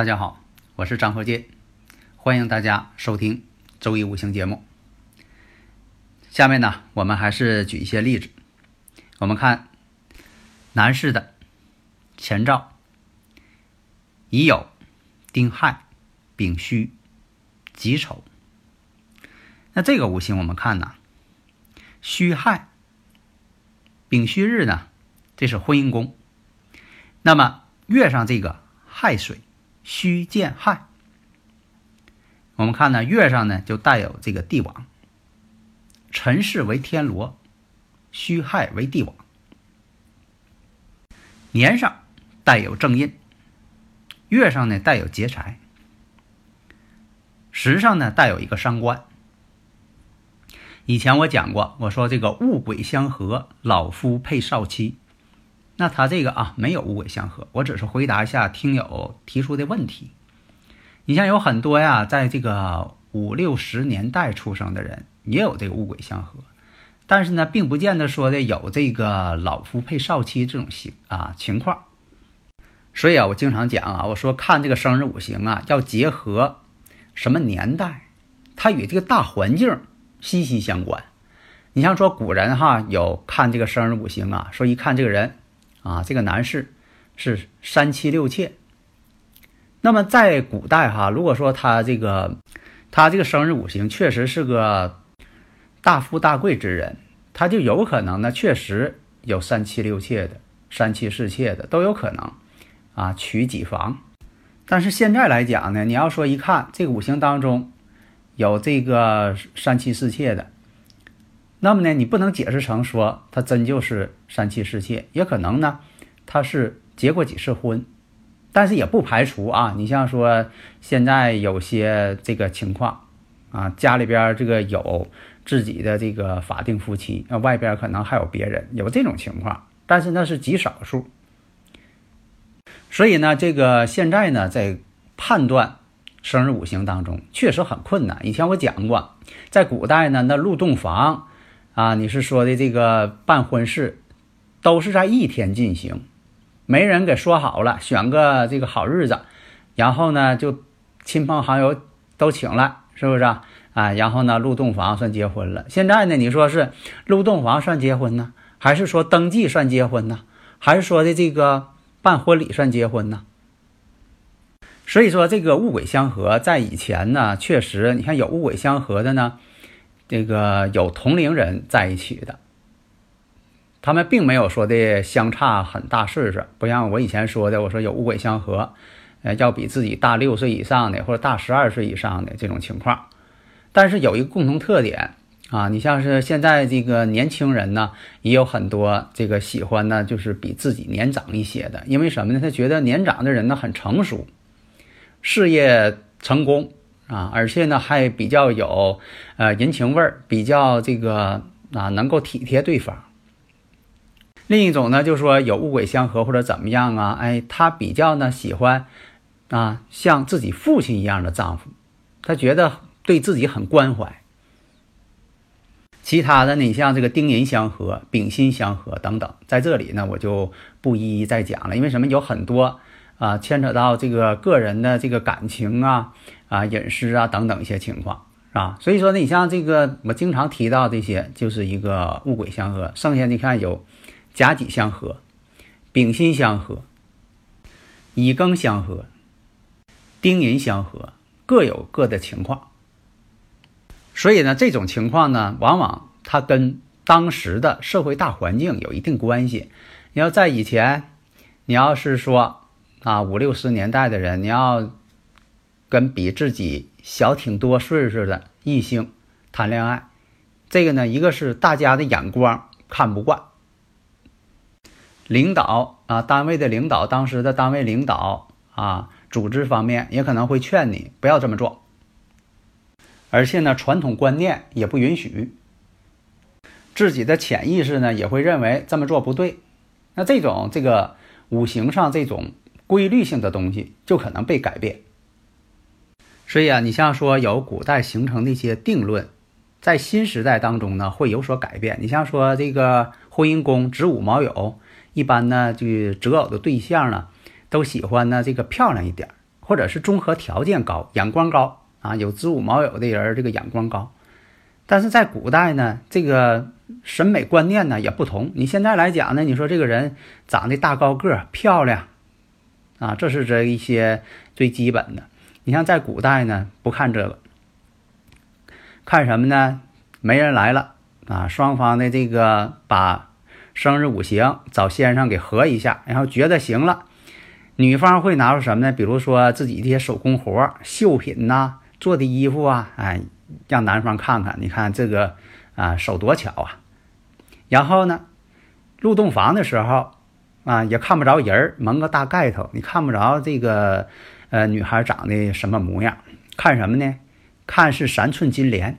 大家好，我是张和建，欢迎大家收听周一五行节目。下面呢，我们还是举一些例子。我们看男士的前兆：乙酉、丁亥、丙戌、己丑。那这个五行我们看呢，戌亥、丙戌日呢，这是婚姻宫。那么月上这个亥水。戌见亥，我们看呢，月上呢就带有这个帝王，辰巳为天罗，戌亥为地网，年上带有正印，月上呢带有劫财，时上呢带有一个伤官。以前我讲过，我说这个戊癸相合，老夫配少妻。那他这个啊没有五鬼相合，我只是回答一下听友提出的问题。你像有很多呀，在这个五六十年代出生的人也有这个五鬼相合，但是呢，并不见得说的有这个老夫配少妻这种情啊情况。所以啊，我经常讲啊，我说看这个生日五行啊，要结合什么年代，它与这个大环境息息相关。你像说古人哈，有看这个生日五行啊，说一看这个人。啊，这个男士是三妻六妾。那么在古代哈，如果说他这个他这个生日五行确实是个大富大贵之人，他就有可能呢，确实有三妻六妾的，三妻四妾的都有可能啊，娶几房。但是现在来讲呢，你要说一看这个五行当中有这个三妻四妾的。那么呢，你不能解释成说他真就是三妻四妾，也可能呢，他是结过几次婚，但是也不排除啊。你像说现在有些这个情况啊，家里边这个有自己的这个法定夫妻，那外边可能还有别人，有这种情况，但是那是极少数。所以呢，这个现在呢，在判断生日五行当中确实很困难。以前我讲过，在古代呢，那入洞房。啊，你是说的这个办婚事，都是在一天进行，媒人给说好了，选个这个好日子，然后呢就亲朋好友都请了，是不是啊？啊，然后呢入洞房算结婚了。现在呢，你说是入洞房算结婚呢，还是说登记算结婚呢？还是说的这个办婚礼算结婚呢？所以说这个物鬼相合，在以前呢，确实你看有物鬼相合的呢。这个有同龄人在一起的，他们并没有说的相差很大岁数，不像我以前说的，我说有五鬼相合，呃，要比自己大六岁以上的或者大十二岁以上的这种情况。但是有一个共同特点啊，你像是现在这个年轻人呢，也有很多这个喜欢呢，就是比自己年长一些的，因为什么呢？他觉得年长的人呢很成熟，事业成功。啊，而且呢还比较有，呃人情味儿，比较这个啊能够体贴对方。另一种呢，就是说有物鬼相合或者怎么样啊，哎，他比较呢喜欢啊像自己父亲一样的丈夫，他觉得对自己很关怀。其他的你像这个丁寅相合、丙辛相合等等，在这里呢我就不一一再讲了，因为什么有很多。啊，牵扯到这个个人的这个感情啊、啊隐私啊等等一些情况，是吧？所以说呢，你像这个我经常提到这些，就是一个戊癸相合。剩下你看有甲己相合、丙辛相合、乙庚相合、丁寅相合，各有各的情况。所以呢，这种情况呢，往往它跟当时的社会大环境有一定关系。你要在以前，你要是说。啊，五六十年代的人，你要跟比自己小挺多岁数的异性谈恋爱，这个呢，一个是大家的眼光看不惯，领导啊，单位的领导，当时的单位领导啊，组织方面也可能会劝你不要这么做，而且呢，传统观念也不允许，自己的潜意识呢也会认为这么做不对，那这种这个五行上这种规律性的东西就可能被改变。所以啊，你像说有古代形成的一些定论，在新时代当中呢会有所改变。你像说这个婚姻宫子午卯酉，一般呢就择偶的对象呢都喜欢呢这个漂亮一点，或者是综合条件高、眼光高啊。有子午卯酉的人，这个眼光高。但是在古代呢，这个审美观念呢也不同。你现在来讲呢，你说这个人长得大高个、漂亮啊，这是这一些最基本的。你像在古代呢，不看这个，看什么呢？媒人来了啊，双方的这个把生日五行找先生给合一下，然后觉得行了，女方会拿出什么呢？比如说自己这些手工活、绣品呐，做的衣服啊，哎，让男方看看，你看这个啊，手多巧啊。然后呢，入洞房的时候啊，也看不着人蒙个大盖头，你看不着这个。呃，女孩长得什么模样？看什么呢？看是三寸金莲。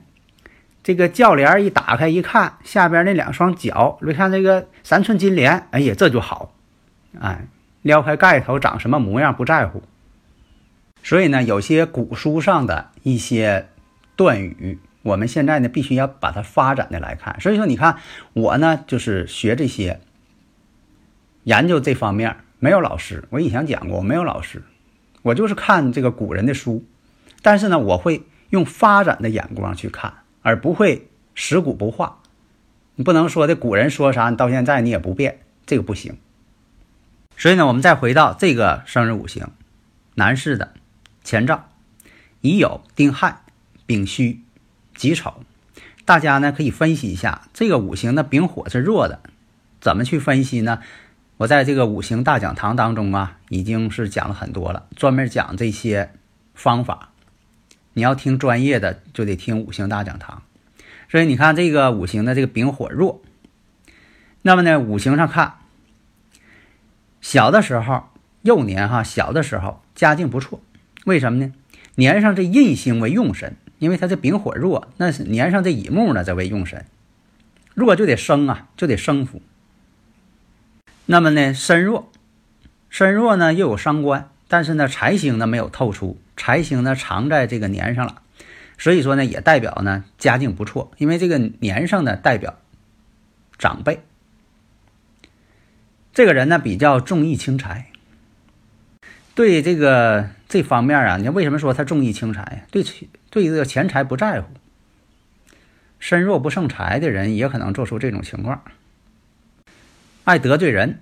这个轿帘一打开一看，下边那两双脚，你看这个三寸金莲，哎呀，这就好。哎，撩开盖头长什么模样不在乎。所以呢，有些古书上的一些断语，我们现在呢必须要把它发展的来看。所以说，你看我呢就是学这些，研究这方面没有老师。我以前讲过，我没有老师。我就是看这个古人的书，但是呢，我会用发展的眼光去看，而不会食古不化。你不能说的古人说啥，你到现在你也不变，这个不行。所以呢，我们再回到这个生日五行，男士的前兆乙酉、丁亥、丙戌、己丑，大家呢可以分析一下这个五行的丙火是弱的，怎么去分析呢？我在这个五行大讲堂当中啊，已经是讲了很多了，专门讲这些方法。你要听专业的，就得听五行大讲堂。所以你看这个五行的这个丙火弱，那么呢，五行上看，小的时候幼年哈，小的时候家境不错，为什么呢？年上这印星为用神，因为他这丙火弱，那年上这乙木呢，则为用神，弱就得生啊，就得生福。那么呢，身弱，身弱呢又有伤官，但是呢财星呢没有透出，财星呢藏在这个年上了，所以说呢也代表呢家境不错，因为这个年上呢代表长辈，这个人呢比较重义轻财，对这个这方面啊，你为什么说他重义轻财呀？对对这个钱财不在乎，身弱不胜财的人也可能做出这种情况。爱得罪人，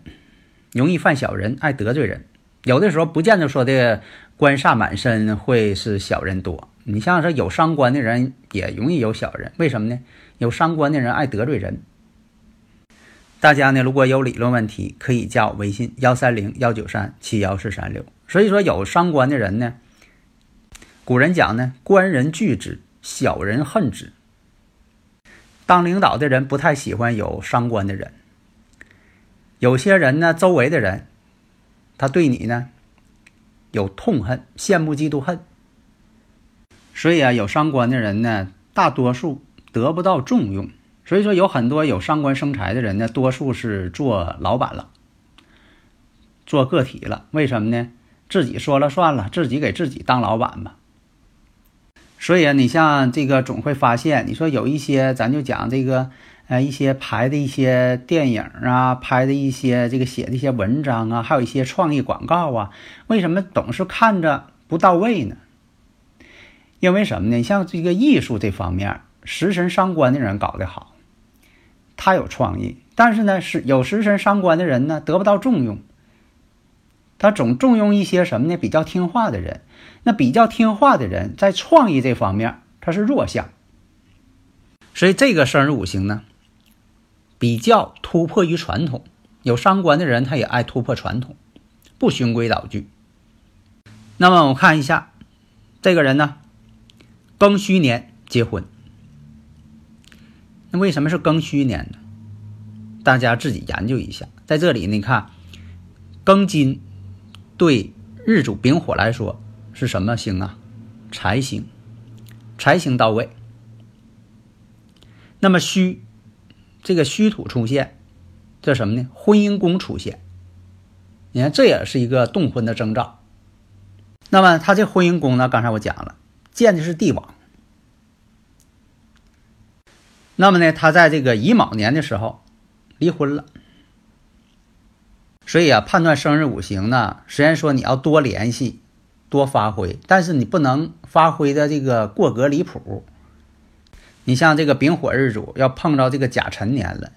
容易犯小人，爱得罪人。有的时候不见得说的官煞满身会是小人多。你像说有伤官的人也容易有小人，为什么呢？有伤官的人爱得罪人。大家呢如果有理论问题，可以加我微信幺三零幺九三七幺四三六。所以说有伤官的人呢，古人讲呢，官人惧之，小人恨之。当领导的人不太喜欢有伤官的人。有些人呢，周围的人，他对你呢有痛恨、羡慕、嫉妒、恨，所以啊，有伤官的人呢，大多数得不到重用。所以说，有很多有伤官生财的人呢，多数是做老板了，做个体了。为什么呢？自己说了算了，自己给自己当老板吧。所以啊，你像这个，总会发现，你说有一些，咱就讲这个。呃，一些拍的一些电影啊，拍的一些这个写的一些文章啊，还有一些创意广告啊，为什么总是看着不到位呢？因为什么呢？像这个艺术这方面，食神伤官的人搞得好，他有创意，但是呢，是有食神伤官的人呢，得不到重用。他总重用一些什么呢？比较听话的人。那比较听话的人，在创意这方面，他是弱项。所以这个生日五行呢？比较突破于传统，有伤官的人他也爱突破传统，不循规蹈矩。那么我看一下这个人呢，庚戌年结婚。那为什么是庚戌年呢？大家自己研究一下。在这里，你看，庚金对日主丙火来说是什么星啊？财星，财星到位。那么戌，这个戌土出现，这什么呢？婚姻宫出现。你看，这也是一个动婚的征兆。那么他这婚姻宫呢？刚才我讲了，见的是帝王。那么呢，他在这个乙卯年的时候离婚了。所以啊，判断生日五行呢，虽然说你要多联系、多发挥，但是你不能发挥的这个过格离谱。你像这个丙火日主要碰着这个甲辰年了，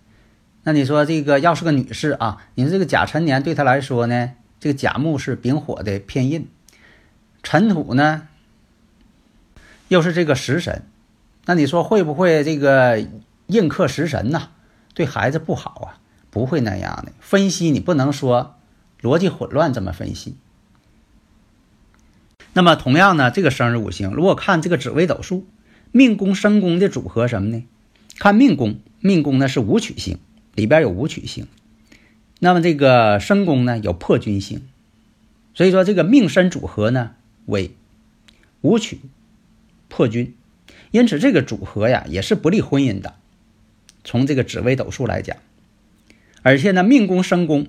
那你说这个要是个女士啊，你说这个甲辰年对她来说呢，这个甲木是丙火的偏印，辰土呢又是这个食神，那你说会不会这个印克食神呢？对孩子不好啊？不会那样的。分析你不能说逻辑混乱这么分析。那么同样呢，这个生日五行如果看这个紫微斗数。命宫生宫的组合什么呢？看命宫，命宫呢是武曲星，里边有武曲星。那么这个生宫呢有破军星，所以说这个命身组合呢为武曲破军，因此这个组合呀也是不利婚姻的。从这个紫微斗数来讲，而且呢命宫生宫，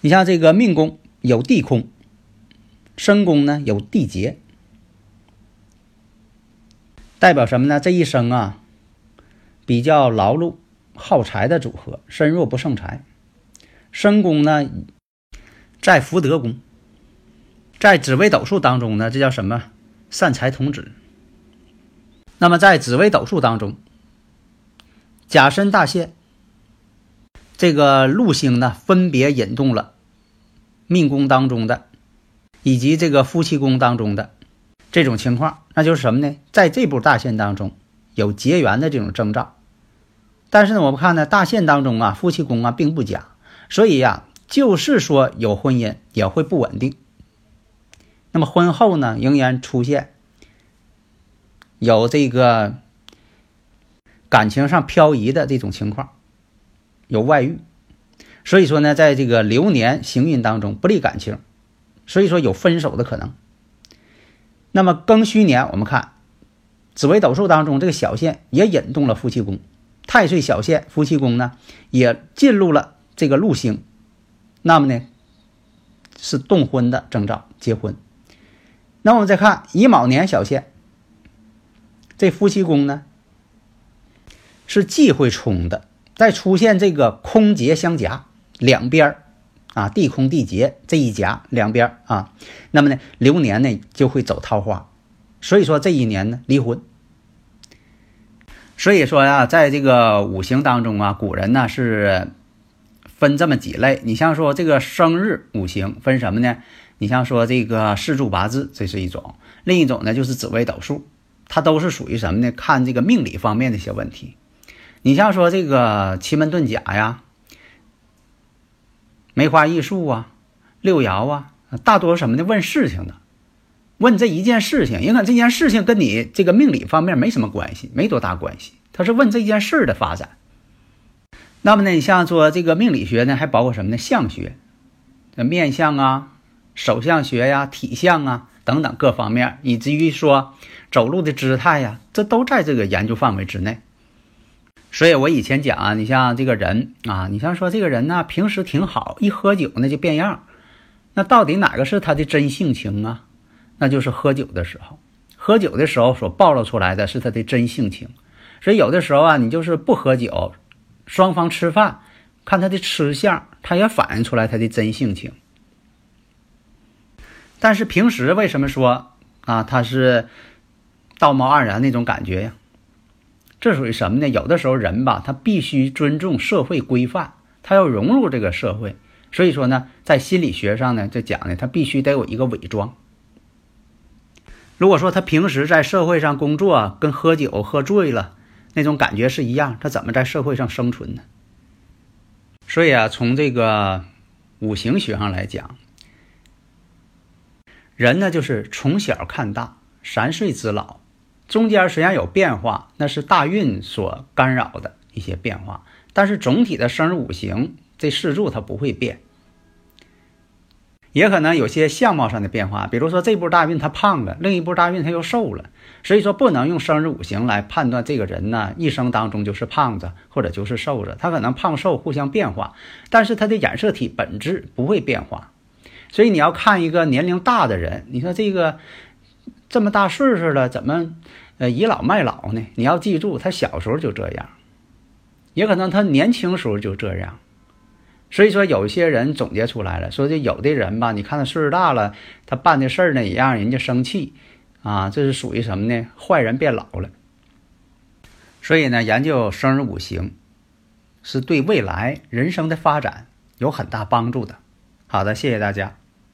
你像这个命宫有地空，生宫呢有地劫。代表什么呢？这一生啊，比较劳碌、耗财的组合，身弱不胜财。身宫呢，在福德宫，在紫微斗数当中呢，这叫什么？善财童子。那么在紫微斗数当中，甲申大限，这个禄星呢，分别引动了命宫当中的，以及这个夫妻宫当中的。这种情况，那就是什么呢？在这部大限当中有结缘的这种征兆，但是呢，我们看呢，大限当中啊，夫妻宫啊并不佳，所以呀，就是说有婚姻也会不稳定。那么婚后呢，仍然出现有这个感情上漂移的这种情况，有外遇，所以说呢，在这个流年行运当中不利感情，所以说有分手的可能。那么庚戌年，我们看紫微斗数当中这个小限也引动了夫妻宫，太岁小限夫妻宫呢也进入了这个禄星，那么呢是动婚的征兆，结婚。那我们再看乙卯年小限，这夫妻宫呢是忌讳冲的，再出现这个空劫相夹，两边儿。啊，地空地劫这一夹两边啊，那么呢，流年呢就会走桃花，所以说这一年呢离婚。所以说呀，在这个五行当中啊，古人呢是分这么几类。你像说这个生日五行分什么呢？你像说这个四柱八字，这是一种；另一种呢就是紫微斗数，它都是属于什么呢？看这个命理方面的一些问题。你像说这个奇门遁甲呀。梅花易数啊，六爻啊，大多什么呢？问事情的，问这一件事情。因为这件事情跟你这个命理方面没什么关系，没多大关系。他是问这件事的发展。那么呢，你像说这个命理学呢，还包括什么呢？相学，面相啊，手相学呀，体相啊等等各方面，以至于说走路的姿态呀，这都在这个研究范围之内。所以我以前讲啊，你像这个人啊，你像说这个人呢，平时挺好，一喝酒呢就变样。那到底哪个是他的真性情啊？那就是喝酒的时候，喝酒的时候所暴露出来的是他的真性情。所以有的时候啊，你就是不喝酒，双方吃饭，看他的吃相，他也反映出来他的真性情。但是平时为什么说啊，他是道貌岸然那种感觉呀？这属于什么呢？有的时候人吧，他必须尊重社会规范，他要融入这个社会。所以说呢，在心理学上呢，就讲呢，他必须得有一个伪装。如果说他平时在社会上工作，跟喝酒喝醉了那种感觉是一样，他怎么在社会上生存呢？所以啊，从这个五行学上来讲，人呢就是从小看大，三岁之老，中间虽然有变化，那是大运所干扰的一些变化，但是总体的生日五行这四柱它不会变。也可能有些相貌上的变化，比如说这步大运他胖了，另一步大运他又瘦了，所以说不能用生日五行来判断这个人呢一生当中就是胖子或者就是瘦子，他可能胖瘦互相变化，但是他的染色体本质不会变化。所以你要看一个年龄大的人，你说这个这么大岁数了，怎么呃倚老卖老呢？你要记住，他小时候就这样，也可能他年轻时候就这样。所以说，有些人总结出来了，说这有的人吧，你看他岁数大了，他办的事儿呢也让人家生气，啊，这是属于什么呢？坏人变老了。所以呢，研究生日五行，是对未来人生的发展有很大帮助的。好的，谢谢大家。